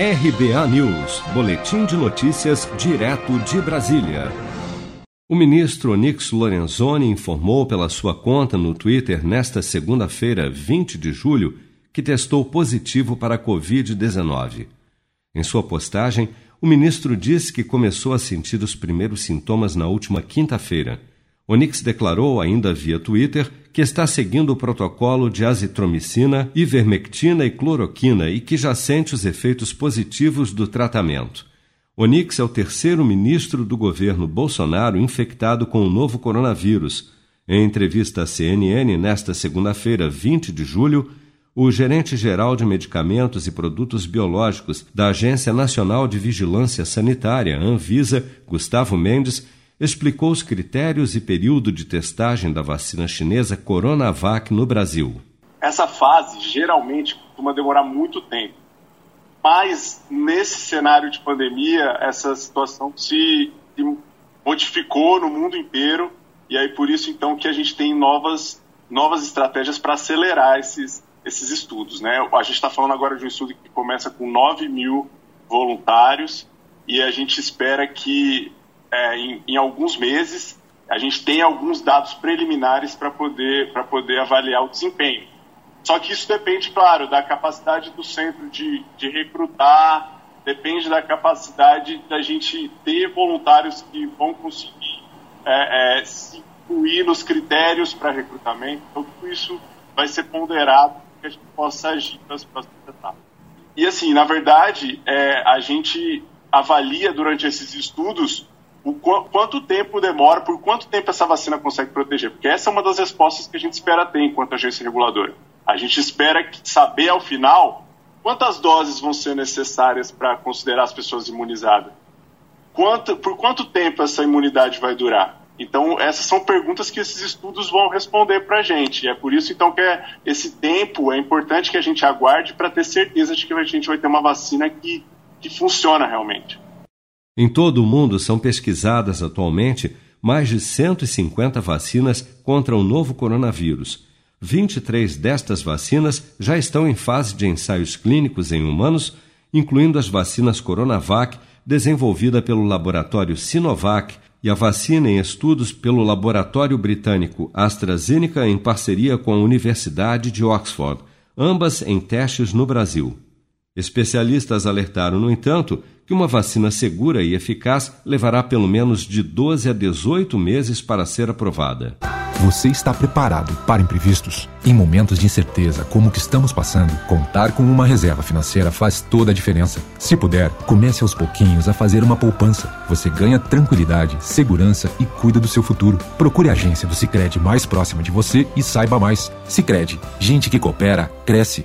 RBA News, Boletim de Notícias, direto de Brasília. O ministro Onix Lorenzoni informou pela sua conta no Twitter nesta segunda-feira, 20 de julho, que testou positivo para a Covid-19. Em sua postagem, o ministro disse que começou a sentir os primeiros sintomas na última quinta-feira. Onix declarou ainda via Twitter que está seguindo o protocolo de azitromicina, ivermectina e cloroquina e que já sente os efeitos positivos do tratamento. Onix é o terceiro ministro do governo Bolsonaro infectado com o novo coronavírus. Em entrevista à CNN nesta segunda-feira, 20 de julho, o gerente-geral de medicamentos e produtos biológicos da Agência Nacional de Vigilância Sanitária, Anvisa, Gustavo Mendes, explicou os critérios e período de testagem da vacina chinesa Coronavac no Brasil. Essa fase geralmente costuma demorar muito tempo, mas nesse cenário de pandemia, essa situação se, modificou no mundo inteiro e aí por isso então que a gente tem novas, novas estratégias para acelerar esses, esses estudos. Né? A gente está falando agora de um estudo que começa com 9 mil voluntários e a gente espera que é, em, em, alguns meses, a gente tem alguns dados preliminares para poder, poder avaliar o desempenho. Só que isso depende, claro, da capacidade do centro de, de recrutar, depende da capacidade da gente ter voluntários que vão conseguir é, é, se incluir nos critérios para recrutamento. Então, tudo isso vai ser ponderado para que a gente possa agir nas próximas etapas. E, assim, na verdade, é, a gente avalia durante esses estudos o qu quanto tempo demora, por quanto tempo essa vacina consegue proteger? Porque essa é uma das respostas que a gente espera ter enquanto agência reguladora. A gente espera saber ao final quantas doses vão ser necessárias para considerar as pessoas imunizadas. Quanto, por quanto tempo essa imunidade vai durar? Então, essas são perguntas que esses estudos vão responder para a gente. E é por isso, então, que é, esse tempo é importante que a gente aguarde para ter certeza de que a gente vai ter uma vacina que, que funciona realmente. Em todo o mundo são pesquisadas atualmente mais de 150 vacinas contra o novo coronavírus. 23 destas vacinas já estão em fase de ensaios clínicos em humanos, incluindo as vacinas Coronavac, desenvolvida pelo laboratório Sinovac, e a vacina em estudos pelo laboratório britânico AstraZeneca em parceria com a Universidade de Oxford, ambas em testes no Brasil. Especialistas alertaram, no entanto, que uma vacina segura e eficaz levará pelo menos de 12 a 18 meses para ser aprovada. Você está preparado para imprevistos? Em momentos de incerteza como o que estamos passando, contar com uma reserva financeira faz toda a diferença. Se puder, comece aos pouquinhos a fazer uma poupança. Você ganha tranquilidade, segurança e cuida do seu futuro. Procure a agência do Sicredi mais próxima de você e saiba mais. Sicredi, gente que coopera cresce